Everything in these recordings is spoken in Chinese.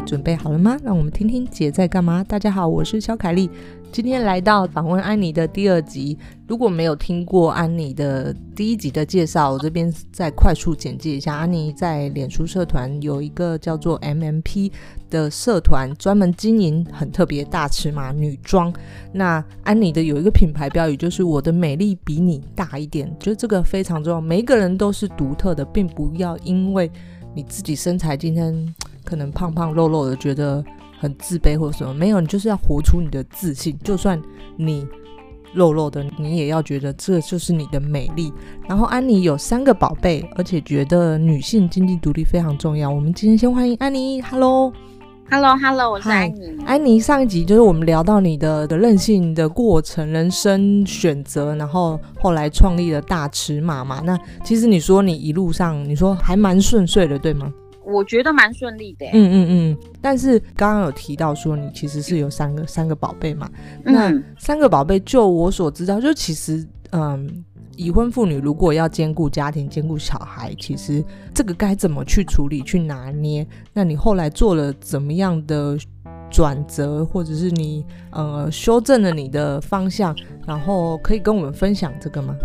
准备好了吗？让我们听听姐在干嘛。大家好，我是小凯丽，今天来到访问安妮的第二集。如果没有听过安妮的第一集的介绍，我这边再快速简介一下。安妮在脸书社团有一个叫做 MMP 的社团，专门经营很特别大尺码女装。那安妮的有一个品牌标语就是“我的美丽比你大一点”，就这个非常重要。每一个人都是独特的，并不要因为你自己身材今天可能胖胖肉肉的，觉得很自卑或什么。没有，你就是要活出你的自信。就算你。肉肉的，你也要觉得这就是你的美丽。然后安妮有三个宝贝，而且觉得女性经济独立非常重要。我们今天先欢迎安妮，Hello，Hello，Hello，我是安妮。安妮，上一集就是我们聊到你的的任性的过程、人生选择，然后后来创立了大尺码嘛。那其实你说你一路上，你说还蛮顺遂的，对吗？我觉得蛮顺利的。嗯嗯嗯，但是刚刚有提到说你其实是有三个三个宝贝嘛？那三个宝贝，就我所知道，就其实嗯，已婚妇女如果要兼顾家庭、兼顾小孩，其实这个该怎么去处理、去拿捏？那你后来做了怎么样的转折，或者是你呃修正了你的方向，然后可以跟我们分享这个吗？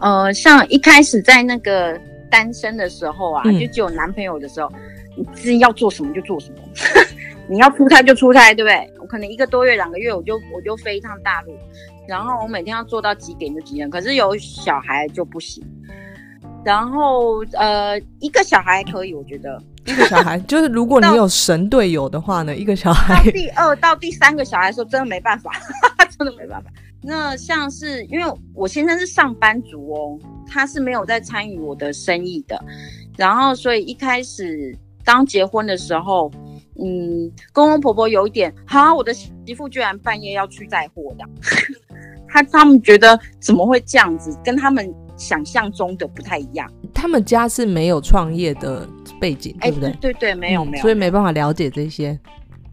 呃，像一开始在那个。单身的时候啊，就只有男朋友的时候，嗯、你自己要做什么就做什么，你要出差就出差，对不对？我可能一个多月、两个月，我就我就飞一趟大陆，然后我每天要做到几点就几点。可是有小孩就不行。然后呃，一个小孩可以，我觉得一个小孩就是如果你有神队友的话呢，一个小孩。到第二到第三个小孩的时候，真的没办法，真的没办法。那像是因为我先生是上班族哦，他是没有在参与我的生意的，然后所以一开始刚结婚的时候，嗯，公公婆婆有一点，哈，我的媳妇居然半夜要去载货的，他他们觉得怎么会这样子，跟他们想象中的不太一样。他们家是没有创业的背景，对不对？欸、对，对对，没有、嗯、没有，所以没办法了解这些，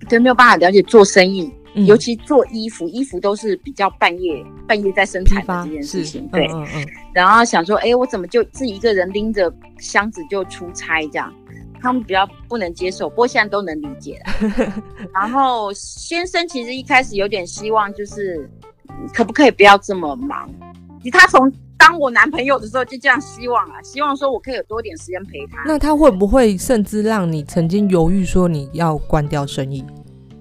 对，没有办法了解做生意。尤其做衣服，衣服都是比较半夜半夜在生产的这件事情，对。嗯嗯嗯，然后想说，哎，我怎么就自己一个人拎着箱子就出差这样？他们比较不能接受，不过现在都能理解了。然后先生其实一开始有点希望，就是可不可以不要这么忙？他从当我男朋友的时候就这样希望啊，希望说我可以有多点时间陪他。那他会不会甚至让你曾经犹豫说你要关掉生意？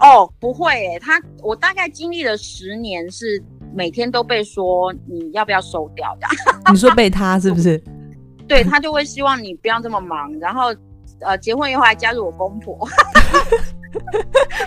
哦，不会诶，他我大概经历了十年，是每天都被说你要不要收掉的。你说被他是不是？对，他就会希望你不要这么忙，然后呃结婚以后还加入我公婆，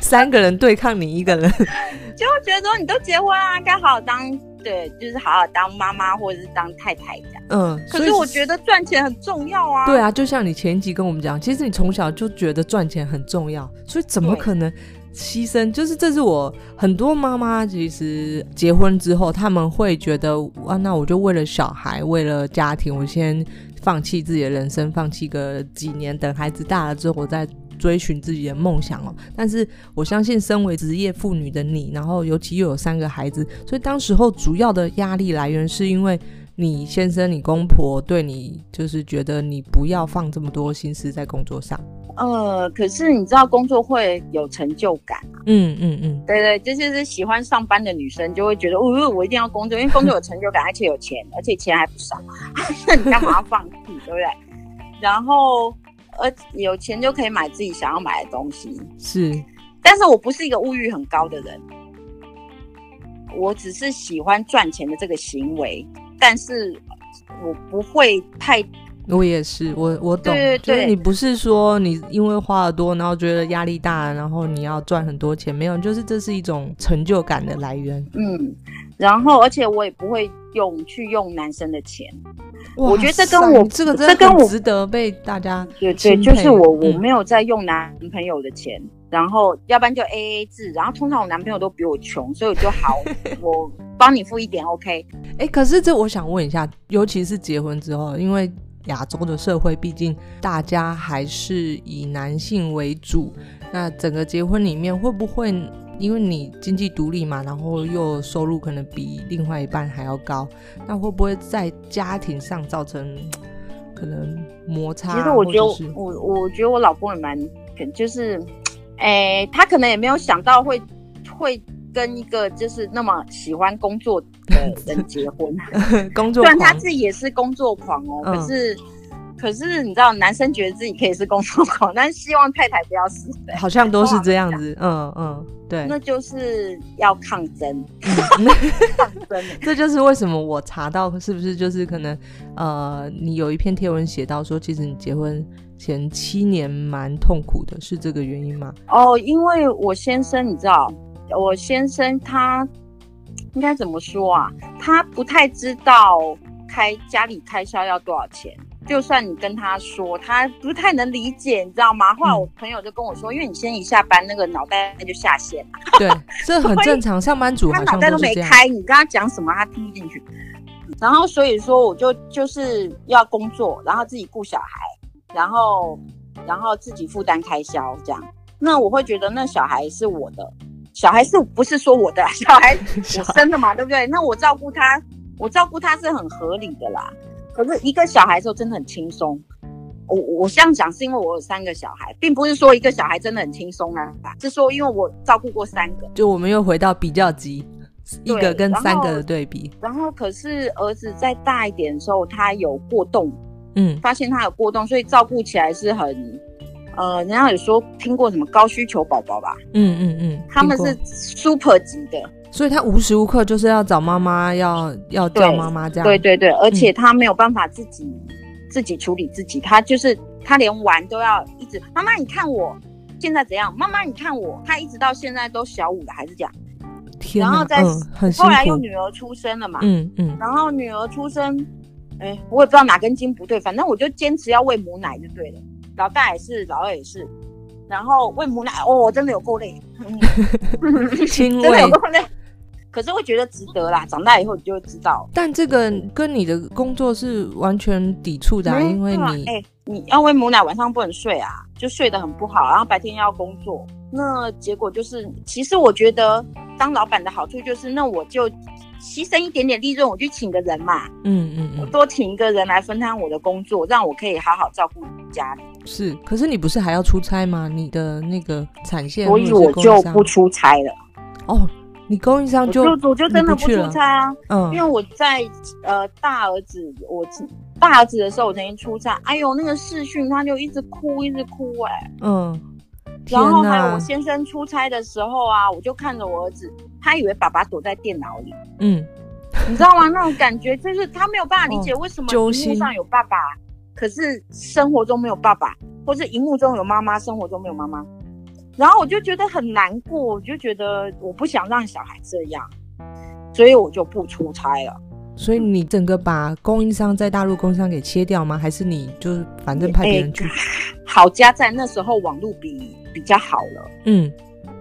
三个人对抗你一个人，就会觉得说你都结婚啊，该好好当对，就是好好当妈妈或者是当太太这样。嗯，可是我觉得赚钱很重要啊。对啊，就像你前一集跟我们讲，其实你从小就觉得赚钱很重要，所以怎么可能？牺牲就是，这是我很多妈妈其实结婚之后，他们会觉得啊，那我就为了小孩，为了家庭，我先放弃自己的人生，放弃个几年，等孩子大了之后，我再追寻自己的梦想哦。但是我相信，身为职业妇女的你，然后尤其又有三个孩子，所以当时候主要的压力来源是因为你先生、你公婆对你就是觉得你不要放这么多心思在工作上。呃，可是你知道工作会有成就感啊。嗯嗯嗯，对对，这就是喜欢上班的女生就会觉得，哦，我一定要工作，因为工作有成就感，而且有钱，而且钱还不少，那你干嘛要放弃，对不对？然后，呃，有钱就可以买自己想要买的东西。是，但是我不是一个物欲很高的人，我只是喜欢赚钱的这个行为，但是我不会太。我也是，我我懂，对对对，就是你不是说你因为花的多，然后觉得压力大，然后你要赚很多钱，没有，就是这是一种成就感的来源。嗯，然后而且我也不会用去用男生的钱，我觉得这跟我这个这跟我值得被大家对对，就是我我没有在用男朋友的钱，嗯、然后要不然就 A A 制，然后通常我男朋友都比我穷，所以我就好，我帮你付一点，OK？哎、欸，可是这我想问一下，尤其是结婚之后，因为。亚洲的社会，毕竟大家还是以男性为主。那整个结婚里面，会不会因为你经济独立嘛，然后又收入可能比另外一半还要高，那会不会在家庭上造成 可能摩擦？其实我觉得我我觉得我老公也蛮，就是。哎，他可能也没有想到会会跟一个就是那么喜欢工作的人结婚。工作狂，虽然他自己也是工作狂哦，嗯、可是。可是你知道，男生觉得自己可以是工作狂，但是希望太太不要死。好像都是这样子，嗯嗯，对。那就是要抗争，抗争。这就是为什么我查到是不是就是可能，呃，你有一篇贴文写到说，其实你结婚前七年蛮痛苦的，是这个原因吗？哦，因为我先生，你知道，我先生他应该怎么说啊？他不太知道开家里开销要多少钱。就算你跟他说，他不太能理解，你知道吗？后来我朋友就跟我说，嗯、因为你先一下班，那个脑袋就下线了。对，这很正常，上班族他脑袋都没开，你跟他讲什么，他听不进去。然后所以说，我就就是要工作，然后自己顾小孩，然后然后自己负担开销，这样。那我会觉得，那小孩是我的，小孩是不是说我的 小孩 我生的嘛？对不对？那我照顾他，我照顾他是很合理的啦。可是一个小孩的时候真的很轻松，我我这样讲是因为我有三个小孩，并不是说一个小孩真的很轻松啊，是说因为我照顾过三个，就我们又回到比较级，一个跟三个的对比。然后，然后可是儿子再大一点的时候，他有过动，嗯，发现他有过动，所以照顾起来是很，呃，人家有说听过什么高需求宝宝吧？嗯嗯嗯，他们是 super 级的。所以他无时无刻就是要找妈妈，要要叫妈妈这样。对对对，而且他没有办法自己、嗯、自己处理自己，他就是他连玩都要一直妈妈你看我现在怎样？妈妈你看我，他一直到现在都小五了还是这样。天，然后在、嗯、很后来又女儿出生了嘛，嗯嗯，然后女儿出生，哎，我也不知道哪根筋不对，反正我就坚持要喂母奶就对了。老大也是，老二也是，然后喂母奶哦，真的有够累，嗯、真的有够累。可是会觉得值得啦，长大以后你就会知道。但这个跟你的工作是完全抵触的，因为你哎、欸，你要喂母奶，晚上不能睡啊，就睡得很不好，然后白天要工作，那结果就是，其实我觉得当老板的好处就是，那我就牺牲一点点利润，我就请个人嘛，嗯嗯嗯，我多请一个人来分摊我的工作，让我可以好好照顾家里。是，可是你不是还要出差吗？你的那个产线，所以我就不出差了。哦。你供应商就我就，我就真的不出差啊，嗯，因为我在呃大儿子我大儿子的时候，我曾经出差，哎呦那个视讯他就一直哭一直哭哎、欸，嗯，然后还有我先生出差的时候啊，我就看着我儿子，他以为爸爸躲在电脑里，嗯，你知道吗？那种感觉就是他没有办法理解为什么荧幕上有爸爸，哦、可是生活中没有爸爸，或是荧幕中有妈妈，生活中没有妈妈。然后我就觉得很难过，我就觉得我不想让小孩这样，所以我就不出差了。所以你整个把供应商在大陆供应商给切掉吗？还是你就是反正派别人去？好家在那时候网络比比较好了，嗯，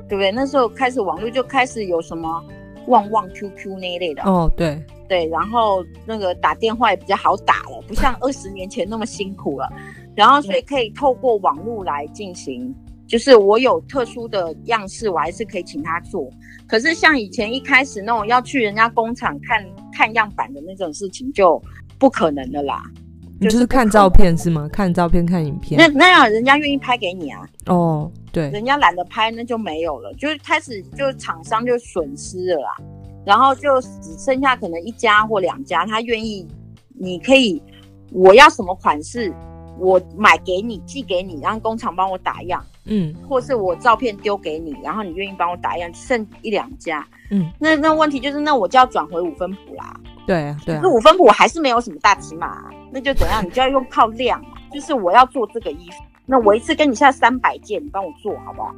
对不对？那时候开始网络就开始有什么旺旺 QQ 那一类的哦，对对，然后那个打电话也比较好打了，不像二十年前那么辛苦了。然后所以可以透过网络来进行。就是我有特殊的样式，我还是可以请他做。可是像以前一开始那种要去人家工厂看看样板的那种事情，就不可能的啦。你就是看照片是吗？看照片看影片。那那样人家愿意拍给你啊？哦，对，人家懒得拍，那就没有了。就是开始就厂商就损失了啦，然后就只剩下可能一家或两家，他愿意，你可以，我要什么款式，我买给你寄给你，让工厂帮我打样。嗯，或是我照片丢给你，然后你愿意帮我打样，剩一两家，嗯，那那问题就是，那我就要转回五分谱啦。对啊，对啊，可是五分谱我还是没有什么大尺码，那就怎样？你就要用靠量，就是我要做这个衣服，那我一次跟你下三百件，你帮我做好不好？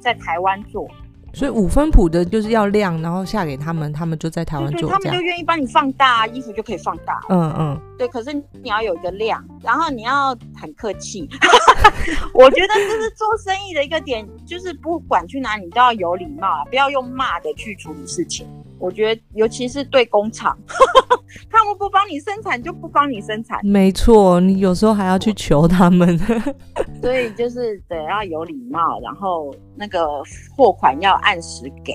在台湾做。所以五分谱的就是要量，然后下给他们，他们就在台湾做，他们就愿意帮你放大，衣服就可以放大。嗯嗯，对。可是你要有一个量，然后你要很客气。我觉得这是做生意的一个点，就是不管去哪里，你都要有礼貌，不要用骂的去处理事情。我觉得，尤其是对工厂，他们不帮你生产就不帮你生产。没错，你有时候还要去求他们。所以就是得要有礼貌，然后那个货款要按时给。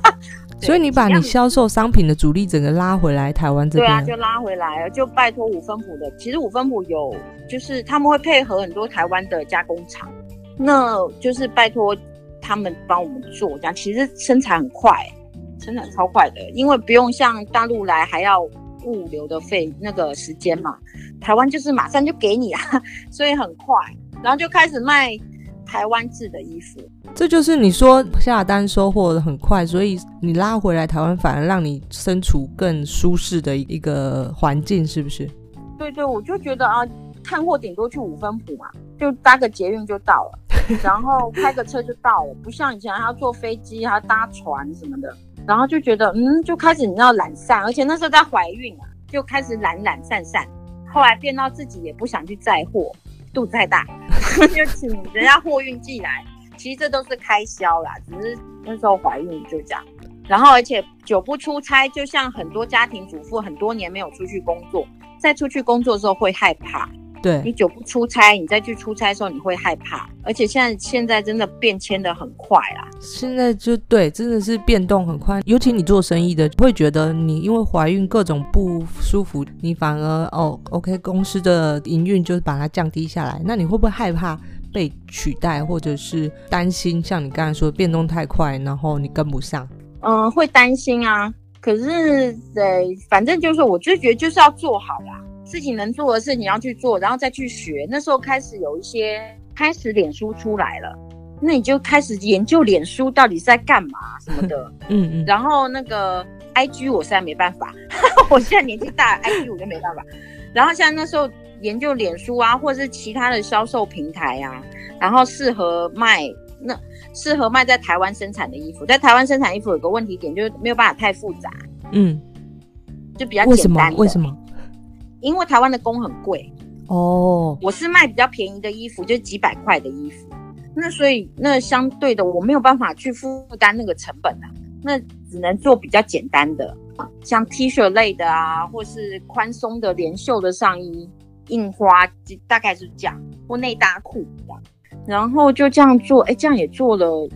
所以你把你销售商品的主力整个拉回来台湾这边。对啊，就拉回来了，就拜托五分埔的。其实五分埔有，就是他们会配合很多台湾的加工厂，那就是拜托。他们帮我们做，这样其实生产很快，生产超快的，因为不用像大陆来还要物流的费那个时间嘛，台湾就是马上就给你啊，所以很快，然后就开始卖台湾制的衣服。这就是你说下单收货的很快，所以你拉回来台湾反而让你身处更舒适的一个环境，是不是？对对，我就觉得啊，看货顶多去五分埔嘛，就搭个捷运就到了，然后开个车就到了，不像以前还要坐飞机，还要搭船什么的，然后就觉得嗯，就开始你知道懒散，而且那时候在怀孕啊，就开始懒懒散散，后来变到自己也不想去载货，肚子太大，就请人家货运寄来，其实这都是开销啦，只是那时候怀孕就这样，然后而且久不出差，就像很多家庭主妇很多年没有出去工作。在出去工作的时候会害怕，对，你久不出差，你再去出差的时候你会害怕，而且现在现在真的变迁的很快啦。现在就对，真的是变动很快，尤其你做生意的，会觉得你因为怀孕各种不舒服，你反而哦，OK，公司的营运就是把它降低下来，那你会不会害怕被取代，或者是担心像你刚才说的变动太快，然后你跟不上？嗯，会担心啊。可是，对，反正就是，我就觉得就是要做好啦，自己能做的事你要去做，然后再去学。那时候开始有一些，开始脸书出来了，那你就开始研究脸书到底是在干嘛什么的，嗯嗯。然后那个 IG 我现在没办法，我现在年纪大，IG 我就没办法。然后像那时候研究脸书啊，或者是其他的销售平台啊，然后适合卖。那适合卖在台湾生产的衣服，在台湾生产衣服有个问题点，就是没有办法太复杂，嗯，就比较简单。为什么？为什么？因为台湾的工很贵哦。我是卖比较便宜的衣服，就几百块的衣服，那所以那相对的我没有办法去负担那个成本啊，那只能做比较简单的，像 T 恤类的啊，或是宽松的连袖的上衣，印花大概是这样，或内搭裤这样。然后就这样做，哎，这样也做了，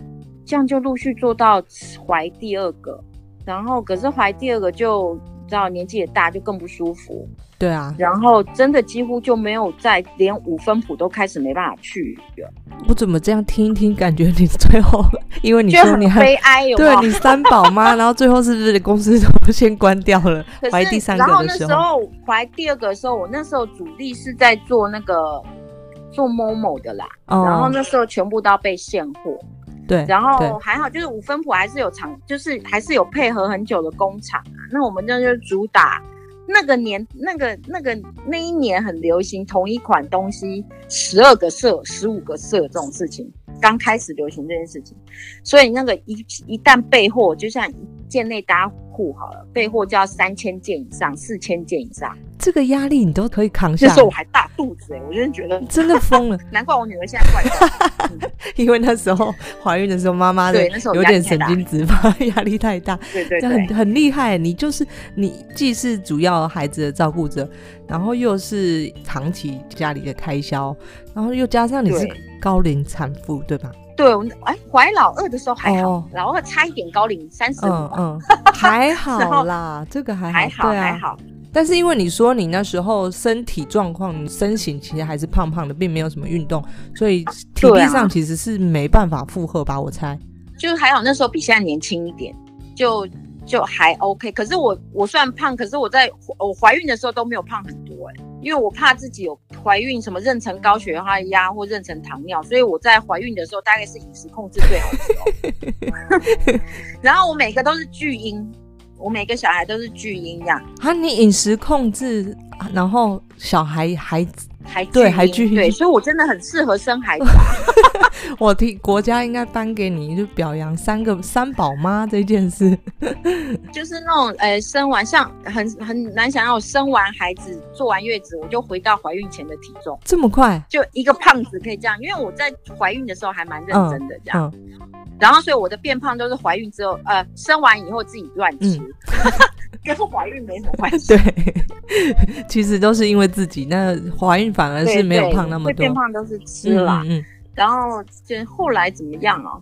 这样就陆续做到怀第二个，然后可是怀第二个就知道年纪也大，就更不舒服。对啊，然后真的几乎就没有再连五分谱都开始没办法去了。我怎么这样听一听，感觉你最后因为你说你很悲哀，有对你三宝妈，然后最后是不是公司都先关掉了？怀第三个的时候，然后那时候怀第二个的时候，我那时候主力是在做那个。做 Momo 的啦，oh. 然后那时候全部都要被现货，对，然后还好，就是五分埔还是有厂，就是还是有配合很久的工厂啊。那我们这就主打那个年，那个那个那一年很流行同一款东西，十二个色、十五个色这种事情，刚开始流行这件事情，所以那个一一旦备货，就像一件内搭裤好了，备货就要三千件以上，四千件以上。这个压力你都可以扛下。那时候我还大肚子哎、欸，我真的觉得真的疯了。难怪我女儿现在怪怪、嗯、因为那时候怀孕的时候，妈妈的有点神经质吧，压力太大。对对对，很很厉害。你就是你，既是主要孩子的照顾者，然后又是长期家里的开销，然后又加上你是高龄产妇，对吧？对，哎，怀老二的时候还好，哦、老二差一点高龄三十五，嗯，嗯还好 啦，这个还好，还好，对啊、还好。但是因为你说你那时候身体状况、身形其实还是胖胖的，并没有什么运动，所以体力上其实是没办法负荷吧？我猜。就还好，那时候比现在年轻一点，就就还 OK。可是我我虽然胖，可是我在我怀孕的时候都没有胖很多哎、欸，因为我怕自己有怀孕什么妊娠高血压或妊娠糖尿，所以我在怀孕的时候大概是饮食控制最好的时候。然后我每个都是巨婴。我每个小孩都是巨婴养啊！你饮食控制，然后小孩孩子还对还巨婴，对，所以我真的很适合生孩子。我替国家应该颁给你，就表扬三个三宝妈这件事。就是那种呃，生完像很很难想要，生完孩子坐完月子，我就回到怀孕前的体重，这么快？就一个胖子可以这样，因为我在怀孕的时候还蛮认真的这样。嗯嗯然后，所以我的变胖都是怀孕之后，呃，生完以后自己乱吃，嗯、跟怀孕没什么关系。对，其实都是因为自己，那怀孕反而是没有胖那么多。会变胖都是吃啦。嗯，嗯，嗯。然后就后来怎么样哦？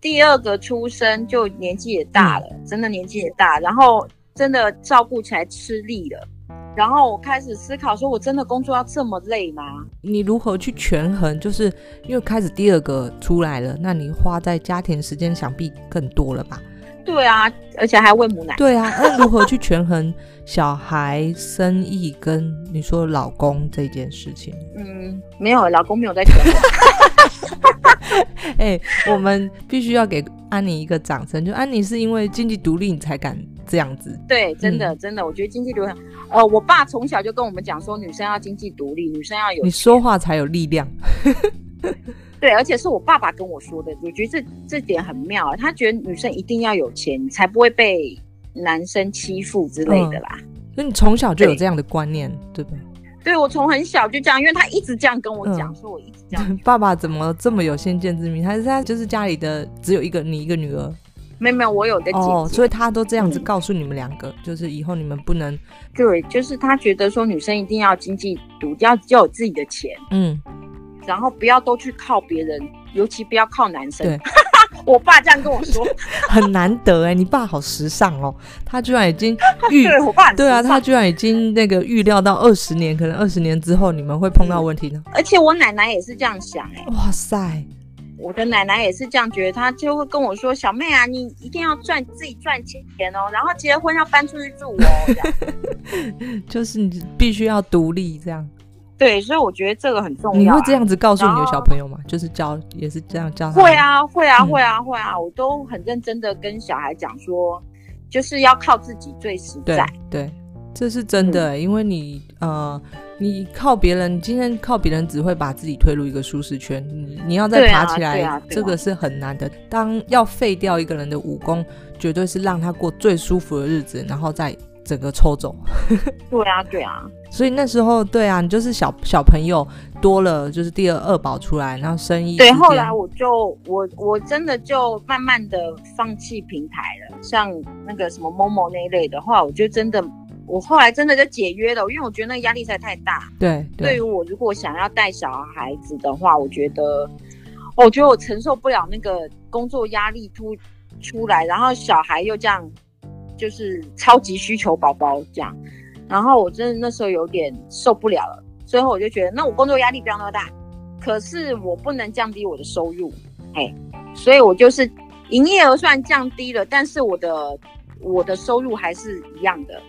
第二个出生就年纪也大了，嗯、真的年纪也大，然后真的照顾起来吃力了。然后我开始思考，说我真的工作要这么累吗？你如何去权衡？就是因为开始第二个出来了，那你花在家庭时间想必更多了吧？对啊，而且还喂母奶。对啊，那如何去权衡小孩、生意跟你说老公这件事情？嗯，没有，老公没有在权衡。哎、欸，我们必须要给安妮一个掌声。就安妮是因为经济独立，你才敢这样子。对，真的，嗯、真的，我觉得经济独立。呃，我爸从小就跟我们讲说，女生要经济独立，女生要有。你说话才有力量。对，而且是我爸爸跟我说的，我觉得这这点很妙啊。他觉得女生一定要有钱，才不会被男生欺负之类的啦。所以你从小就有这样的观念，对，对吧？对，我从很小就这样，因为他一直这样跟我讲，说、嗯、我一直这样。爸爸怎么这么有先见之明？他是他就是家里的只有一个你一个女儿？没有没有，我有个姐姐。哦，所以他都这样子告诉你们两个、嗯，就是以后你们不能。对，就是他觉得说女生一定要经济独立，要要有自己的钱。嗯。然后不要都去靠别人，尤其不要靠男生。对，我爸这样跟我说，很难得哎，你爸好时尚哦，他居然已经 预对我爸对啊，他居然已经那个预料到二十年，可能二十年之后你们会碰到问题呢。而且我奶奶也是这样想哎，哇塞，我的奶奶也是这样觉得，她就会跟我说：“小妹啊，你一定要赚自己赚钱哦，然后结婚要搬出去住哦，就是你必须要独立这样。”对，所以我觉得这个很重要、啊。你会这样子告诉你的小朋友吗？就是教，也是这样教他。会啊，会啊，会啊，会啊！我都很认真的跟小孩讲说，就是要靠自己最实在。对，对这是真的、嗯，因为你呃，你靠别人，你今天靠别人只会把自己推入一个舒适圈。你你要再爬起来，啊啊啊、这个是很难的。当要废掉一个人的武功，绝对是让他过最舒服的日子，然后再。整个抽走，对啊，对啊，所以那时候，对啊，你就是小小朋友多了，就是第二二宝出来，然后生意。对，后来我就我我真的就慢慢的放弃平台了，像那个什么 Momo 那一类的话，我就真的，我后来真的就解约了，因为我觉得那个压力实在太大。对，对于我如果想要带小孩子的话，我觉得，我觉得我承受不了那个工作压力突出来，然后小孩又这样。就是超级需求宝宝这样，然后我真的那时候有点受不了了，最后我就觉得，那我工作压力不要那么大，可是我不能降低我的收入，嘿，所以我就是营业额算降低了，但是我的我的收入还是一样的，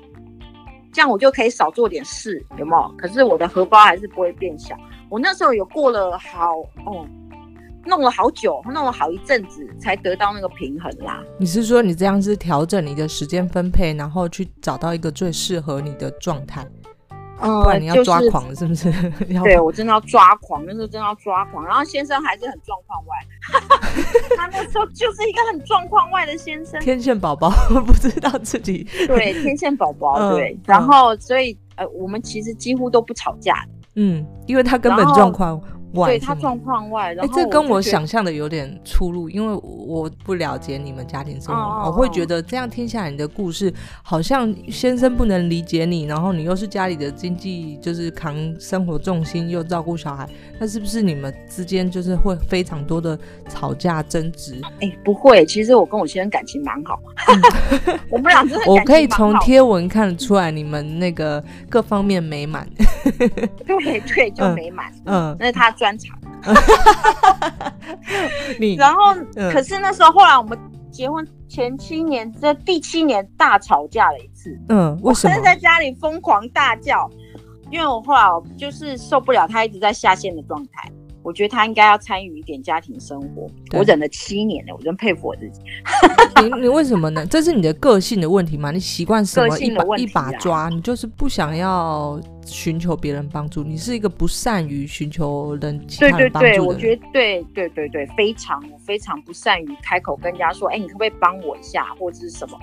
这样我就可以少做点事，有没有？可是我的荷包还是不会变小。我那时候有过了好哦。弄了好久，弄了好一阵子，才得到那个平衡啦。你是说你这样是调整你的时间分配，然后去找到一个最适合你的状态？嗯，不然你要抓狂是不是？就是、对我真的要抓狂，那时候真的要抓狂。然后先生还是很状况外，他那时候就是一个很状况外的先生。天线宝宝 不知道自己对天线宝宝对、嗯，然后所以呃，我们其实几乎都不吵架。嗯，因为他根本状况。对他状况外，然后哎、欸，这跟我想象的有点出入，因为我不了解你们家庭生活，哦、我会觉得这样听下来，你的故事好像先生不能理解你，然后你又是家里的经济，就是扛生活重心，又照顾小孩，那是不是你们之间就是会非常多的吵架争执？哎、欸，不会，其实我跟我先生感情蛮好，嗯、我们俩真的我可以从贴文看得出来，你们那个各方面美满。对对，就美满，嗯，那是他专。专长，然后、嗯，可是那时候后来我们结婚前七年，这第七年大吵架了一次。嗯，为什么？我在家里疯狂大叫，因为我后来就是受不了他一直在下线的状态。我觉得他应该要参与一点家庭生活。我忍了七年了，我真佩服我自己。你你为什么呢？这是你的个性的问题吗？你习惯什么一把一把抓？你就是不想要寻求别人帮助？你是一个不善于寻求人其他人帮助的人？对对对，我觉得对对对对，非常非常不善于开口跟人家说，哎，你可不可以帮我一下，或者是什么，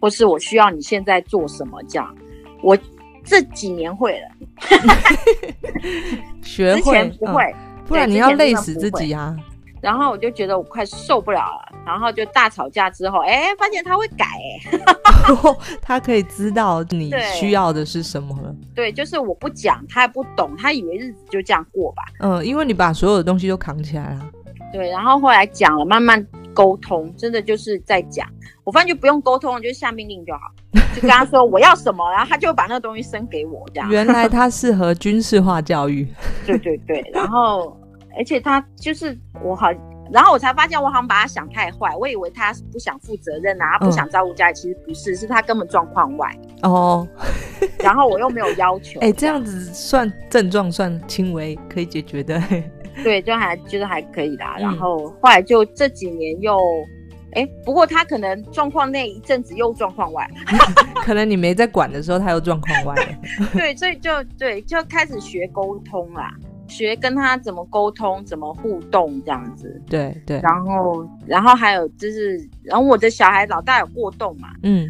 或是我需要你现在做什么？这样，我这几年会了，学会，之前不会。嗯不然你要累死自己啊！然后我就觉得我快受不了了，然后就大吵架之后，哎，发现他会改，哎，他可以知道你需要的是什么了。对，就是我不讲，他也不懂，他以为日子就这样过吧。嗯，因为你把所有的东西都扛起来了。对，然后后来讲了，慢慢沟通，真的就是在讲。我发现就不用沟通了，就下命令就好。就跟他说我要什么，然后他就把那个东西生给我，这样。原来 他适合军事化教育。对对对，然后而且他就是我好，然后我才发现我好像把他想太坏，我以为他是不想负责任啊，他不想照顾家里，嗯、其实不是，是他根本状况外。哦。然后我又没有要求。哎，这样子算症状算轻微，可以解决的。对，就还就是还可以啦。嗯、然后后来就这几年又。哎，不过他可能状况那一阵子又状况外，可能你没在管的时候，他又状况外了。对，所以就对，就开始学沟通啦，学跟他怎么沟通，怎么互动这样子。对对。然后，然后还有就是，然后我的小孩老大有过动嘛，嗯。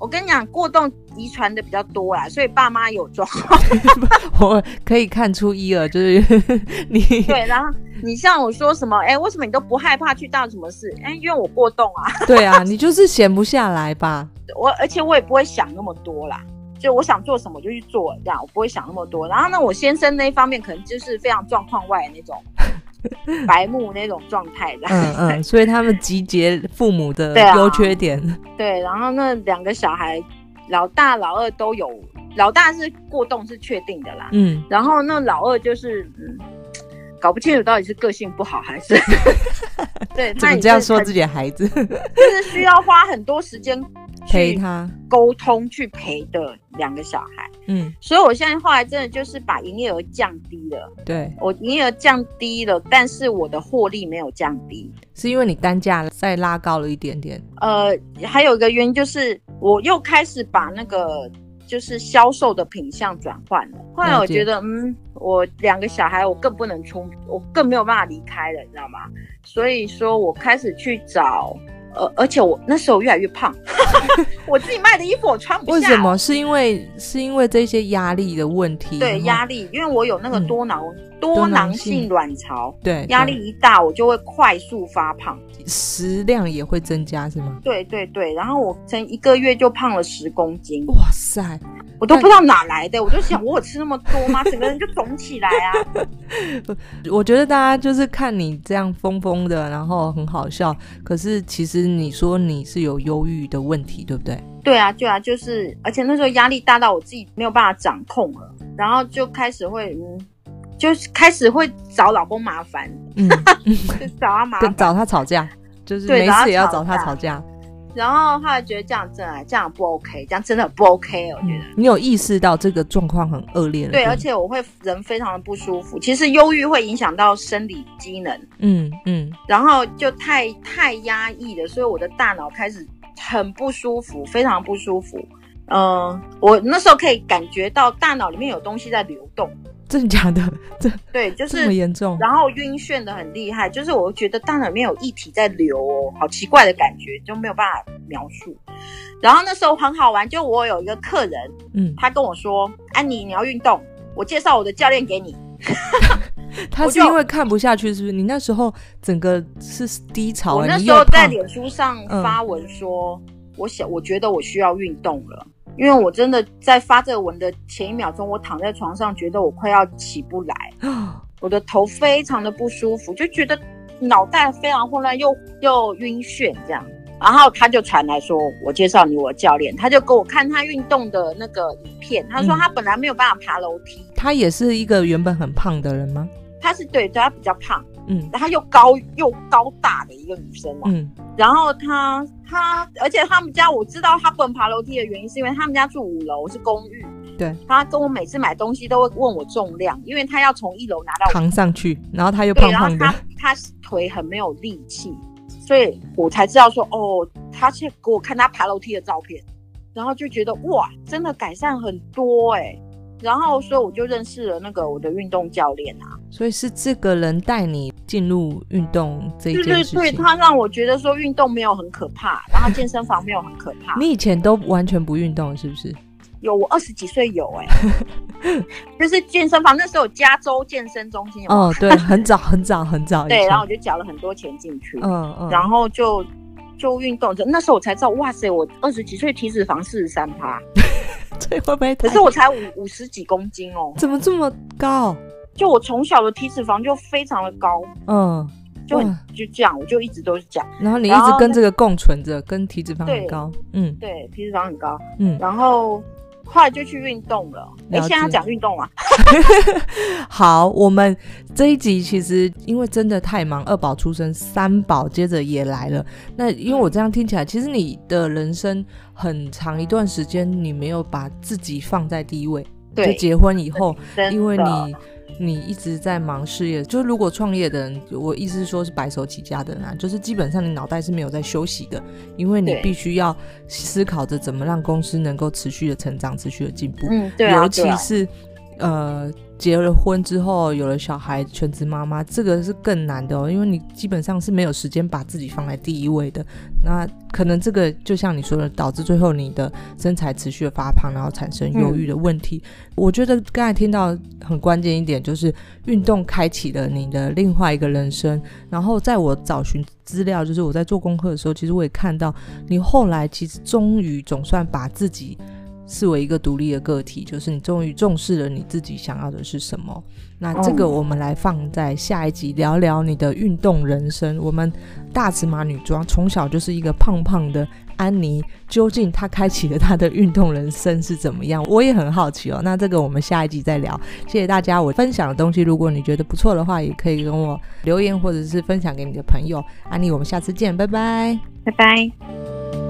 我跟你讲，过动遗传的比较多啦，所以爸妈有状况。我可以看出一二，就是 你对，然后你像我说什么，哎、欸，为什么你都不害怕去到什么事？哎、欸，因为我过动啊。对啊，你就是闲不下来吧？我而且我也不会想那么多啦，就我想做什么就去做，这样我不会想那么多。然后呢，我先生那一方面可能就是非常状况外的那种。白目那种状态的，嗯嗯，所以他们集结父母的优缺点對、啊，对，然后那两个小孩，老大老二都有，老大是过动是确定的啦，嗯，然后那老二就是，嗯，搞不清楚到底是个性不好还是，对，那你这样说自己的孩子，就是需要花很多时间。陪他沟通去陪的两个小孩，嗯，所以我现在后来真的就是把营业额降低了。对，我营业额降低了，但是我的获利没有降低，是因为你单价再拉高了一点点。呃，还有一个原因就是我又开始把那个就是销售的品相转换了。后来我觉得，嗯，我两个小孩我更不能出，我更没有办法离开了，你知道吗？所以说我开始去找。呃，而且我那时候越来越胖，我自己卖的衣服我穿不下。为什么？是因为是因为这些压力的问题？对，压力，因为我有那个多囊、嗯、多囊性卵巢，对，压力一大我就会快速发胖，食量也会增加，是吗？对对对，然后我曾一个月就胖了十公斤，哇塞！我都不知道哪来的，我就想我有吃那么多吗？整个人就肿起来啊！我觉得大家就是看你这样疯疯的，然后很好笑。可是其实你说你是有忧郁的问题，对不对？对啊，对啊，就是，而且那时候压力大到我自己没有办法掌控了，然后就开始会，嗯，就开始会找老公麻烦，嗯，就找他麻烦，找他吵架，就是没事也要找他吵架。然后后来觉得这样真的这样不 OK，这样真的不 OK。我觉得、嗯、你有意识到这个状况很恶劣了。对，而且我会人非常的不舒服。其实忧郁会影响到生理机能。嗯嗯。然后就太太压抑了，所以我的大脑开始很不舒服，非常不舒服。嗯、呃，我那时候可以感觉到大脑里面有东西在流动。真的假的？这对，就是这么严重。然后晕眩的很厉害，就是我觉得大脑里面有液体在流哦，好奇怪的感觉，就没有办法描述。然后那时候很好玩，就我有一个客人，嗯，他跟我说：“安妮，你要运动，我介绍我的教练给你。”他是因为看不下去，是不是？你那时候整个是低潮。我那时候在脸书上发文说：“嗯、我想，我觉得我需要运动了。”因为我真的在发这个文的前一秒钟，我躺在床上，觉得我快要起不来，我的头非常的不舒服，就觉得脑袋非常混乱，又又晕眩这样。然后他就传来说，我介绍你我教练，他就给我看他运动的那个影片，他说他本来没有办法爬楼梯。嗯，他也是一个原本很胖的人吗？他是对，对他比较胖。嗯，然后又高又高大的一个女生嘛，嗯，然后她她，而且他们家我知道她不能爬楼梯的原因，是因为他们家住五楼是公寓，对，她跟我每次买东西都会问我重量，因为她要从一楼拿到扛上去，然后她又胖胖的，她她腿很没有力气，所以我才知道说哦，她去给我看她爬楼梯的照片，然后就觉得哇，真的改善很多哎、欸。然后，所以我就认识了那个我的运动教练啊。所以是这个人带你进入运动这一件事情。对对对，他让我觉得说运动没有很可怕，然后健身房没有很可怕。你以前都完全不运动是不是？有，我二十几岁有哎、欸，就是健身房那时候有加州健身中心有有。哦，对，很早很早很早。对，然后我就缴了很多钱进去，嗯嗯，然后就就运动，那时候我才知道，哇塞，我二十几岁体脂肪四十三趴。这会不会？可是我才五五十几公斤哦，怎么这么高？就我从小的体脂肪就非常的高，嗯，就很就这样，我就一直都是这样。然后你一直跟这个共存着，跟体脂肪很高，嗯，对，体脂肪很高，嗯，然后。后来就去运动了。你，现在要讲运动啊。好，我们这一集其实因为真的太忙，二宝出生，三宝接着也来了。那因为我这样听起来，其实你的人生很长一段时间，你没有把自己放在第一位。对，就结婚以后，因为你。你一直在忙事业，就是如果创业的人，我意思是说，是白手起家的人啊，就是基本上你脑袋是没有在休息的，因为你必须要思考着怎么让公司能够持续的成长、持续的进步。嗯，对啊，尤其是呃。结了婚之后，有了小孩，全职妈妈，这个是更难的哦，因为你基本上是没有时间把自己放在第一位的。那可能这个就像你说的，导致最后你的身材持续的发胖，然后产生忧郁的问题。嗯、我觉得刚才听到很关键一点，就是运动开启了你的另外一个人生。然后在我找寻资料，就是我在做功课的时候，其实我也看到你后来其实终于总算把自己。视为一个独立的个体，就是你终于重视了你自己想要的是什么。那这个我们来放在下一集聊聊你的运动人生。我们大尺码女装从小就是一个胖胖的安妮，究竟她开启了她的运动人生是怎么样？我也很好奇哦。那这个我们下一集再聊。谢谢大家，我分享的东西，如果你觉得不错的话，也可以跟我留言或者是分享给你的朋友。安妮，我们下次见，拜拜，拜拜。